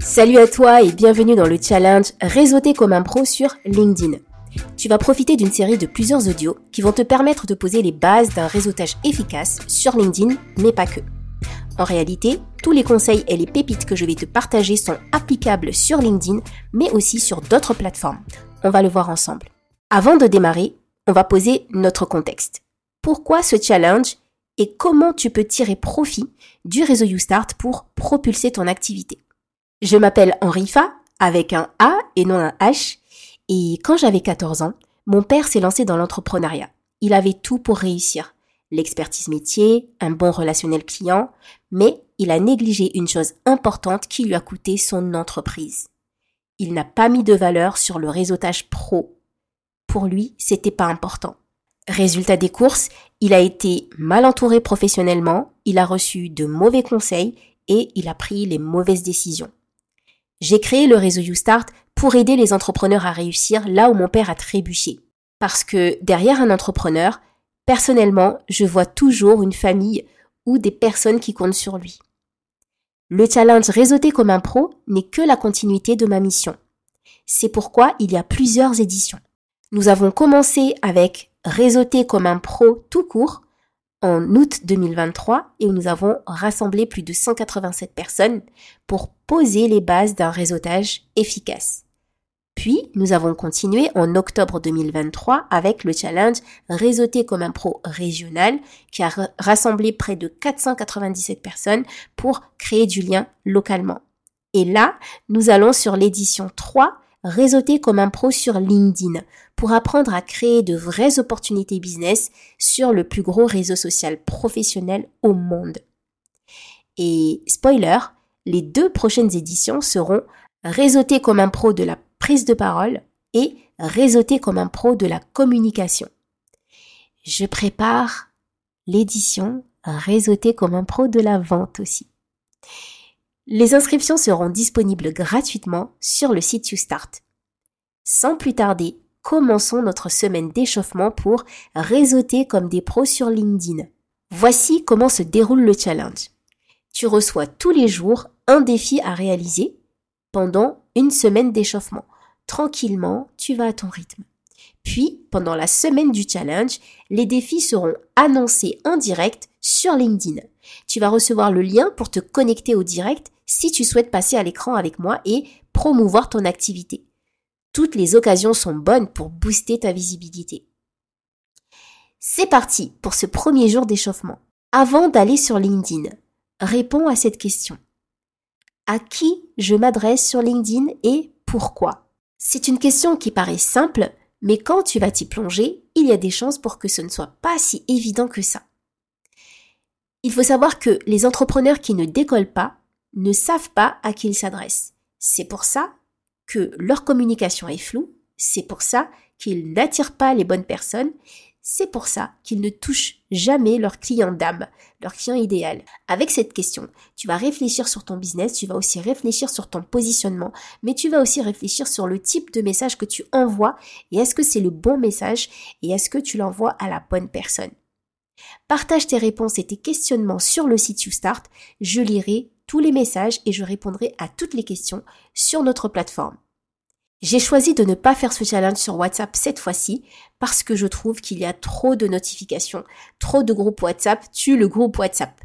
Salut à toi et bienvenue dans le challenge Réseauter comme un pro sur LinkedIn. Tu vas profiter d'une série de plusieurs audios qui vont te permettre de poser les bases d'un réseautage efficace sur LinkedIn, mais pas que. En réalité, tous les conseils et les pépites que je vais te partager sont applicables sur LinkedIn, mais aussi sur d'autres plateformes. On va le voir ensemble. Avant de démarrer, on va poser notre contexte. Pourquoi ce challenge et comment tu peux tirer profit du réseau YouStart pour propulser ton activité? Je m'appelle Henrifa avec un A et non un H et quand j'avais 14 ans, mon père s'est lancé dans l'entrepreneuriat. Il avait tout pour réussir. L'expertise métier, un bon relationnel client, mais il a négligé une chose importante qui lui a coûté son entreprise. Il n'a pas mis de valeur sur le réseautage pro. Pour lui, c'était pas important. Résultat des courses, il a été mal entouré professionnellement, il a reçu de mauvais conseils et il a pris les mauvaises décisions. J'ai créé le réseau YouStart pour aider les entrepreneurs à réussir là où mon père a trébuché. Parce que derrière un entrepreneur, personnellement, je vois toujours une famille ou des personnes qui comptent sur lui. Le challenge réseauté comme un pro n'est que la continuité de ma mission. C'est pourquoi il y a plusieurs éditions. Nous avons commencé avec réseauté comme un pro tout court en août 2023 et où nous avons rassemblé plus de 187 personnes pour poser les bases d'un réseautage efficace. Puis, nous avons continué en octobre 2023 avec le challenge Réseauté comme un pro régional qui a rassemblé près de 497 personnes pour créer du lien localement. Et là, nous allons sur l'édition 3 réseauter comme un pro sur LinkedIn pour apprendre à créer de vraies opportunités business sur le plus gros réseau social professionnel au monde. Et spoiler, les deux prochaines éditions seront réseauter comme un pro de la prise de parole et réseauter comme un pro de la communication. Je prépare l'édition réseauter comme un pro de la vente aussi. Les inscriptions seront disponibles gratuitement sur le site YouStart. Sans plus tarder, commençons notre semaine d'échauffement pour réseauter comme des pros sur LinkedIn. Voici comment se déroule le challenge. Tu reçois tous les jours un défi à réaliser pendant une semaine d'échauffement. Tranquillement, tu vas à ton rythme. Puis, pendant la semaine du challenge, les défis seront annoncés en direct sur LinkedIn. Tu vas recevoir le lien pour te connecter au direct si tu souhaites passer à l'écran avec moi et promouvoir ton activité. Toutes les occasions sont bonnes pour booster ta visibilité. C'est parti pour ce premier jour d'échauffement. Avant d'aller sur LinkedIn, réponds à cette question. À qui je m'adresse sur LinkedIn et pourquoi? C'est une question qui paraît simple, mais quand tu vas t'y plonger, il y a des chances pour que ce ne soit pas si évident que ça. Il faut savoir que les entrepreneurs qui ne décollent pas ne savent pas à qui ils s'adressent. C'est pour ça que leur communication est floue, c'est pour ça qu'ils n'attirent pas les bonnes personnes, c'est pour ça qu'ils ne touchent jamais leur client d'âme, leur client idéal. Avec cette question, tu vas réfléchir sur ton business, tu vas aussi réfléchir sur ton positionnement, mais tu vas aussi réfléchir sur le type de message que tu envoies et est-ce que c'est le bon message et est-ce que tu l'envoies à la bonne personne. Partage tes réponses et tes questionnements sur le site YouStart, je lirai tous les messages et je répondrai à toutes les questions sur notre plateforme. J'ai choisi de ne pas faire ce challenge sur WhatsApp cette fois-ci parce que je trouve qu'il y a trop de notifications, trop de groupes WhatsApp tuent le groupe WhatsApp.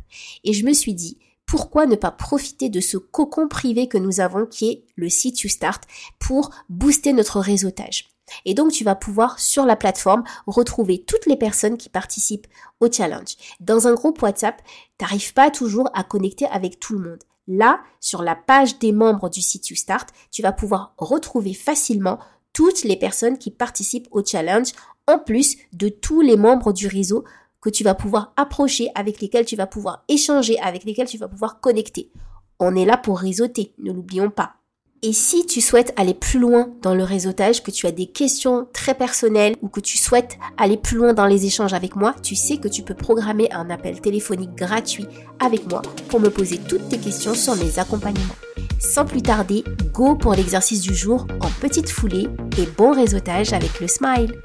Et je me suis dit, pourquoi ne pas profiter de ce cocon privé que nous avons qui est le site YouStart pour booster notre réseautage? Et donc, tu vas pouvoir, sur la plateforme, retrouver toutes les personnes qui participent au challenge. Dans un groupe WhatsApp, t'arrives pas toujours à connecter avec tout le monde. Là, sur la page des membres du site YouStart, tu vas pouvoir retrouver facilement toutes les personnes qui participent au challenge, en plus de tous les membres du réseau que tu vas pouvoir approcher, avec lesquels tu vas pouvoir échanger, avec lesquels tu vas pouvoir connecter. On est là pour réseauter, ne l'oublions pas. Et si tu souhaites aller plus loin dans le réseautage, que tu as des questions très personnelles ou que tu souhaites aller plus loin dans les échanges avec moi, tu sais que tu peux programmer un appel téléphonique gratuit avec moi pour me poser toutes tes questions sur mes accompagnements. Sans plus tarder, go pour l'exercice du jour en petite foulée et bon réseautage avec le smile.